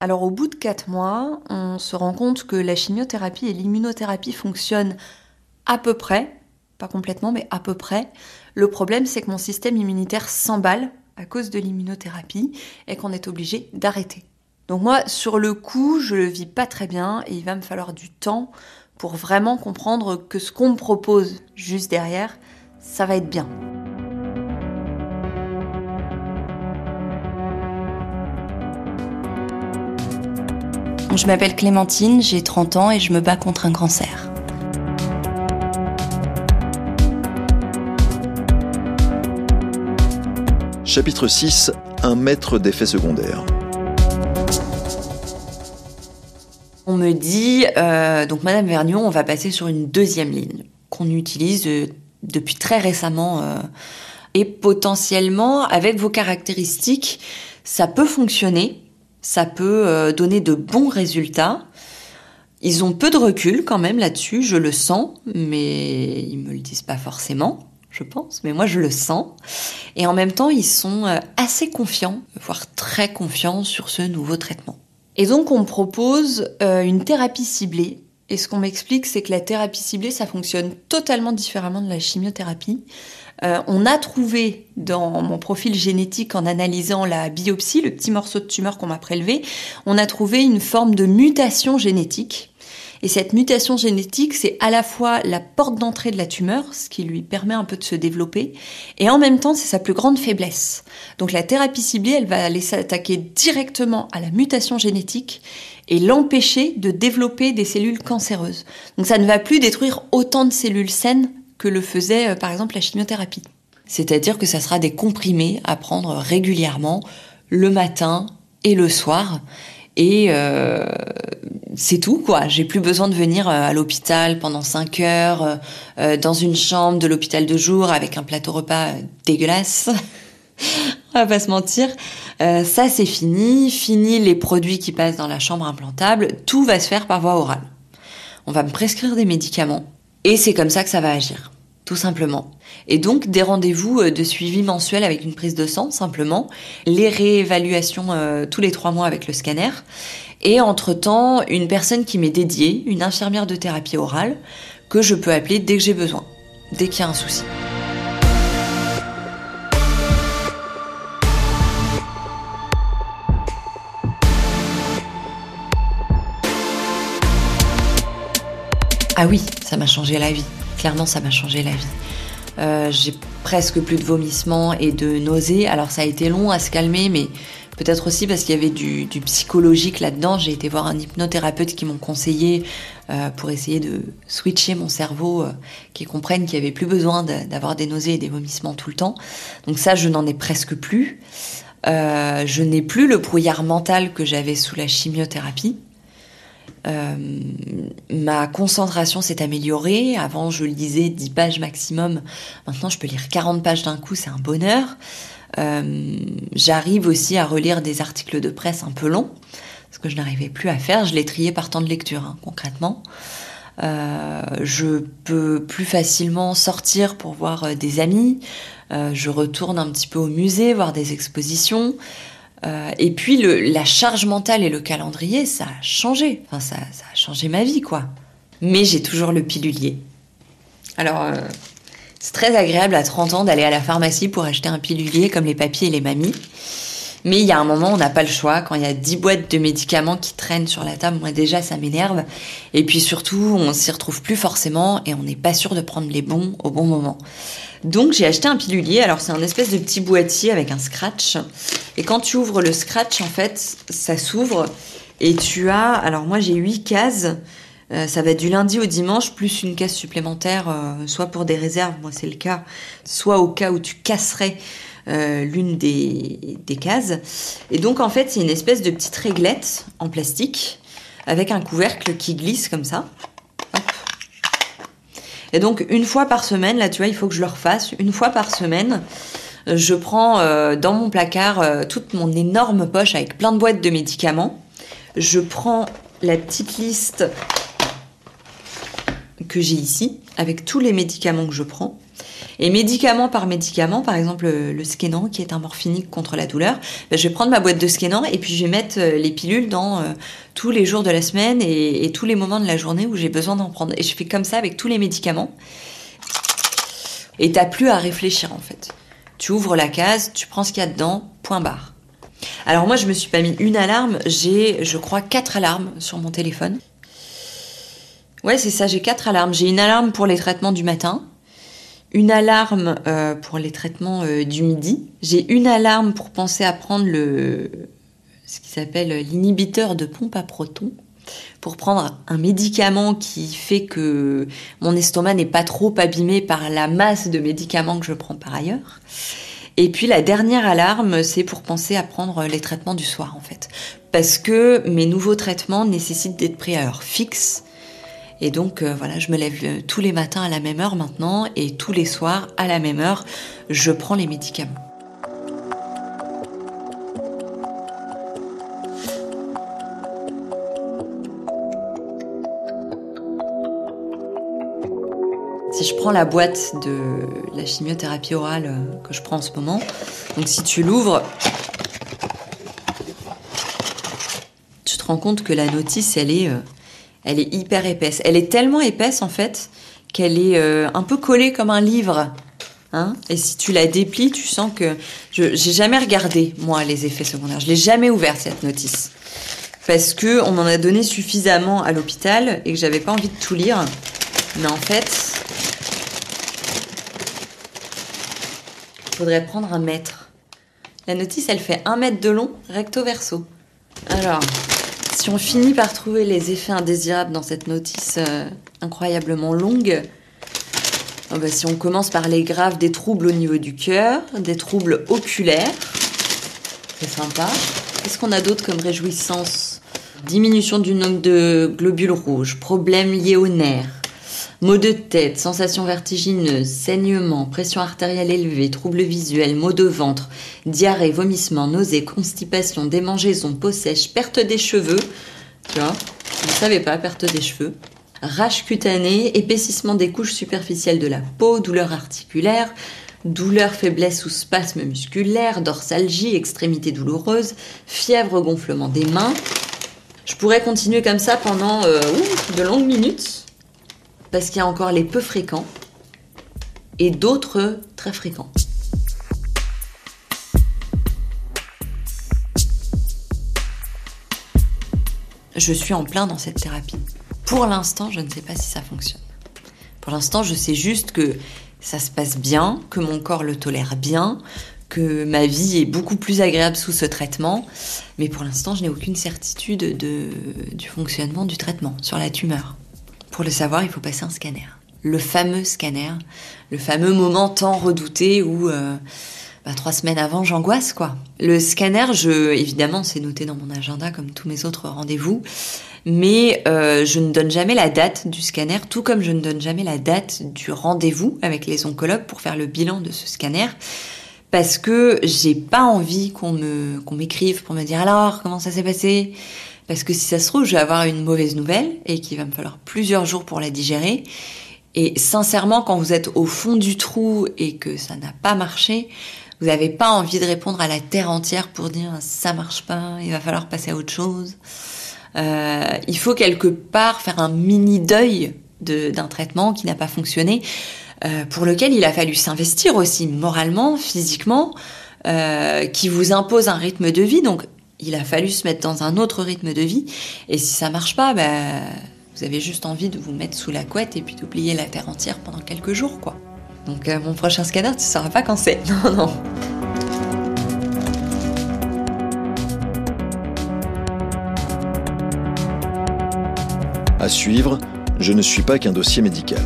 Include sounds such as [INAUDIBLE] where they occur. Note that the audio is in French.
Alors au bout de 4 mois, on se rend compte que la chimiothérapie et l'immunothérapie fonctionnent à peu près, pas complètement, mais à peu près. Le problème, c'est que mon système immunitaire s'emballe à cause de l'immunothérapie et qu'on est obligé d'arrêter. Donc moi, sur le coup, je le vis pas très bien et il va me falloir du temps pour vraiment comprendre que ce qu'on me propose juste derrière, ça va être bien. Je m'appelle Clémentine, j'ai 30 ans et je me bats contre un cancer. Chapitre 6 Un maître d'effets secondaires. On me dit, euh, donc Madame Vernion, on va passer sur une deuxième ligne qu'on utilise euh, depuis très récemment euh, et potentiellement avec vos caractéristiques, ça peut fonctionner, ça peut donner de bons résultats. Ils ont peu de recul quand même là-dessus, je le sens, mais ils me le disent pas forcément je pense, mais moi je le sens. Et en même temps, ils sont euh, assez confiants, voire très confiants sur ce nouveau traitement. Et donc on propose euh, une thérapie ciblée. Et ce qu'on m'explique, c'est que la thérapie ciblée, ça fonctionne totalement différemment de la chimiothérapie. Euh, on a trouvé dans mon profil génétique, en analysant la biopsie, le petit morceau de tumeur qu'on m'a prélevé, on a trouvé une forme de mutation génétique et cette mutation génétique, c'est à la fois la porte d'entrée de la tumeur, ce qui lui permet un peu de se développer, et en même temps, c'est sa plus grande faiblesse. Donc la thérapie ciblée, elle va aller s'attaquer directement à la mutation génétique et l'empêcher de développer des cellules cancéreuses. Donc ça ne va plus détruire autant de cellules saines que le faisait euh, par exemple la chimiothérapie. C'est-à-dire que ça sera des comprimés à prendre régulièrement le matin et le soir. Et euh, c'est tout quoi. J'ai plus besoin de venir euh, à l'hôpital pendant 5 heures dans une chambre de l'hôpital de jour avec un plateau repas dégueulasse. [LAUGHS] On va pas se mentir. ça c'est fini, fini les produits qui passent dans la chambre implantable, tout va se faire par voie orale. On va me prescrire des médicaments et c'est comme ça que ça va agir tout simplement. Et donc des rendez-vous de suivi mensuel avec une prise de sang, simplement, les réévaluations tous les trois mois avec le scanner, et entre-temps une personne qui m'est dédiée, une infirmière de thérapie orale, que je peux appeler dès que j'ai besoin, dès qu'il y a un souci. Ah oui, ça m'a changé la vie. Clairement, ça m'a changé la vie. Euh, j'ai presque plus de vomissements et de nausées. Alors ça a été long à se calmer, mais Peut-être aussi parce qu'il y avait du, psychologique là-dedans. J'ai été voir un hypnothérapeute qui m'ont conseillé euh, pour essayer de switcher mon cerveau, euh, qui comprenne qu'il n'y avait plus besoin d'avoir des nausées et des vomissements tout le temps. Donc ça, je n'en ai presque plus. Euh, je n'ai plus le brouillard mental que j'avais sous la chimiothérapie. Ma concentration s'est améliorée. Avant, je lisais 10 pages maximum. Maintenant, je peux lire 40 pages d'un coup, c'est un bonheur. Euh, j'arrive aussi à relire des articles de presse un peu longs, ce que je n'arrivais plus à faire. Je les triais par temps de lecture, hein, concrètement. Euh, je peux plus facilement sortir pour voir euh, des amis. je retourne un petit peu au musée, voir des expositions. Et puis la charge mentale et le calendrier, ça a changé. Enfin, ça, ça a changé ma vie, quoi. Mais j'ai toujours le pilulier. Alors, c'est très agréable à 30 ans d'aller à la pharmacie pour acheter un pilulier comme les papiers et les mamies. Mais il y a un moment, on n'a pas le choix. Quand il y a 10 boîtes de médicaments qui traînent sur la table, moi déjà, ça m'énerve. Et puis surtout, on s'y retrouve plus forcément et on n'est pas sûr de prendre les bons au bon moment. Donc j'ai acheté un pilulier. Alors c'est un espèce de petit boîtier avec un scratch. Et quand tu ouvres le scratch, en fait, ça s'ouvre et tu as. Alors moi j'ai 8 cases. Euh, ça va être du lundi au dimanche, plus une case supplémentaire, euh, soit pour des réserves, moi c'est le cas, soit au cas où tu casserais euh, l'une des, des, cases. Et donc en fait c'est une espèce de petite réglette en plastique avec un couvercle qui glisse comme ça. Et donc une fois par semaine, là tu vois, il faut que je le refasse, une fois par semaine, je prends dans mon placard toute mon énorme poche avec plein de boîtes de médicaments. Je prends la petite liste que j'ai ici, avec tous les médicaments que je prends. Et médicament par médicament, par exemple le Skenan qui est un morphinique contre la douleur, ben, je vais prendre ma boîte de Skenan et puis je vais mettre euh, les pilules dans euh, tous les jours de la semaine et, tous les moments de la journée où j'ai besoin d'en prendre. Et je fais comme ça avec tous les médicaments. Et t'as plus à réfléchir en fait. Tu ouvres la case, tu prends ce qu'il y a dedans, point barre. Alors moi je me suis pas mis une alarme, j'ai je crois quatre alarmes sur mon téléphone. Ouais c'est ça, j'ai quatre alarmes. J'ai une alarme pour les traitements du matin, une alarme euh, pour les traitements euh, du midi. J'ai une alarme pour penser à prendre le ce qui s'appelle l'inhibiteur de pompe à protons pour prendre un médicament qui fait que mon estomac n'est pas trop abîmé par la masse de médicaments que je prends par ailleurs. Et puis la dernière alarme, c'est pour penser à prendre les traitements du soir en fait. Parce que mes nouveaux traitements nécessitent d'être pris à heure fixe et donc euh, voilà, je me lève euh, tous les matins à la même heure maintenant et tous les soirs à la même heure, je prends les médicaments. Si je prends la boîte de la chimiothérapie orale euh, que je prends en ce moment, donc si tu l'ouvres, tu te rends compte que la notice, elle est elle est hyper épaisse. Elle est tellement épaisse en fait qu'elle est euh, un peu collée comme un livre. Hein et si tu la déplies, tu sens que j'ai jamais regardé moi les effets secondaires. Je l'ai jamais ouvert cette notice parce que on m'en a donné suffisamment à l'hôpital et que j'avais pas envie de tout lire. Mais en fait, il faudrait prendre un mètre. La notice, elle fait un mètre de long, recto verso. Alors, on finit par trouver les effets indésirables dans cette notice euh, incroyablement longue, oh bah, si on commence par les graves des troubles au niveau du cœur, des troubles oculaires, c'est sympa. Qu'est-ce qu'on a d'autre comme réjouissance? Diminution du nombre de globules rouges, problèmes liés aux nerfs, Maux de tête, sensations vertigineuses, saignements, pression artérielle élevée, troubles visuels, maux de ventre, diarrhée, vomissements, nausées, constipation, démangeaison, peau sèche, perte des cheveux. Tu vois, je ne savais pas, perte des cheveux. Rage cutanée, épaississement des couches superficielles de la peau, douleur articulaire, douleur, faiblesse ou spasme musculaire, dorsalgie, extrémité douloureuse, fièvre, gonflement des mains. Je pourrais continuer comme ça pendant euh, de longues minutes parce qu'il y a encore les peu fréquents et d'autres très fréquents. Je suis en plein dans cette thérapie. Pour l'instant, je ne sais pas si ça fonctionne. Pour l'instant, je sais juste que ça se passe bien, que mon corps le tolère bien, que ma vie est beaucoup plus agréable sous ce traitement. Mais pour l'instant, je n'ai aucune certitude du fonctionnement du traitement sur la tumeur. Pour le savoir, il faut passer un scanner. Le fameux scanner, le fameux moment tant redouté où euh, bah, trois semaines avant j'angoisse quoi. Le scanner, je, évidemment, c'est noté dans mon agenda comme tous mes autres rendez-vous, mais euh, je ne donne jamais la date du scanner, tout comme je ne donne jamais la date du rendez-vous avec les oncologues pour faire le bilan de ce scanner parce que j'ai pas envie qu'on me qu'on m'écrive pour me dire alors comment ça s'est passé? Parce que si ça se trouve, je vais avoir une mauvaise nouvelle et qu'il va me falloir plusieurs jours pour la digérer. Et sincèrement, quand vous êtes au fond du trou et que ça n'a pas marché, vous n'avez pas envie de répondre à la terre entière pour dire ça marche pas, il va falloir passer à autre chose. Euh, il faut quelque part faire un mini deuil d'un traitement qui n'a pas fonctionné, euh, pour lequel il a fallu s'investir aussi moralement, physiquement, euh, qui vous impose un rythme de vie. Donc il a fallu se mettre dans un autre rythme de vie. Et si ça marche pas, bah, vous avez juste envie de vous mettre sous la couette et puis d'oublier la terre entière pendant quelques jours, quoi. Donc euh, mon prochain scanner, tu sauras pas quand c'est. [LAUGHS] Non, non. À suivre, je ne suis pas qu'un dossier médical.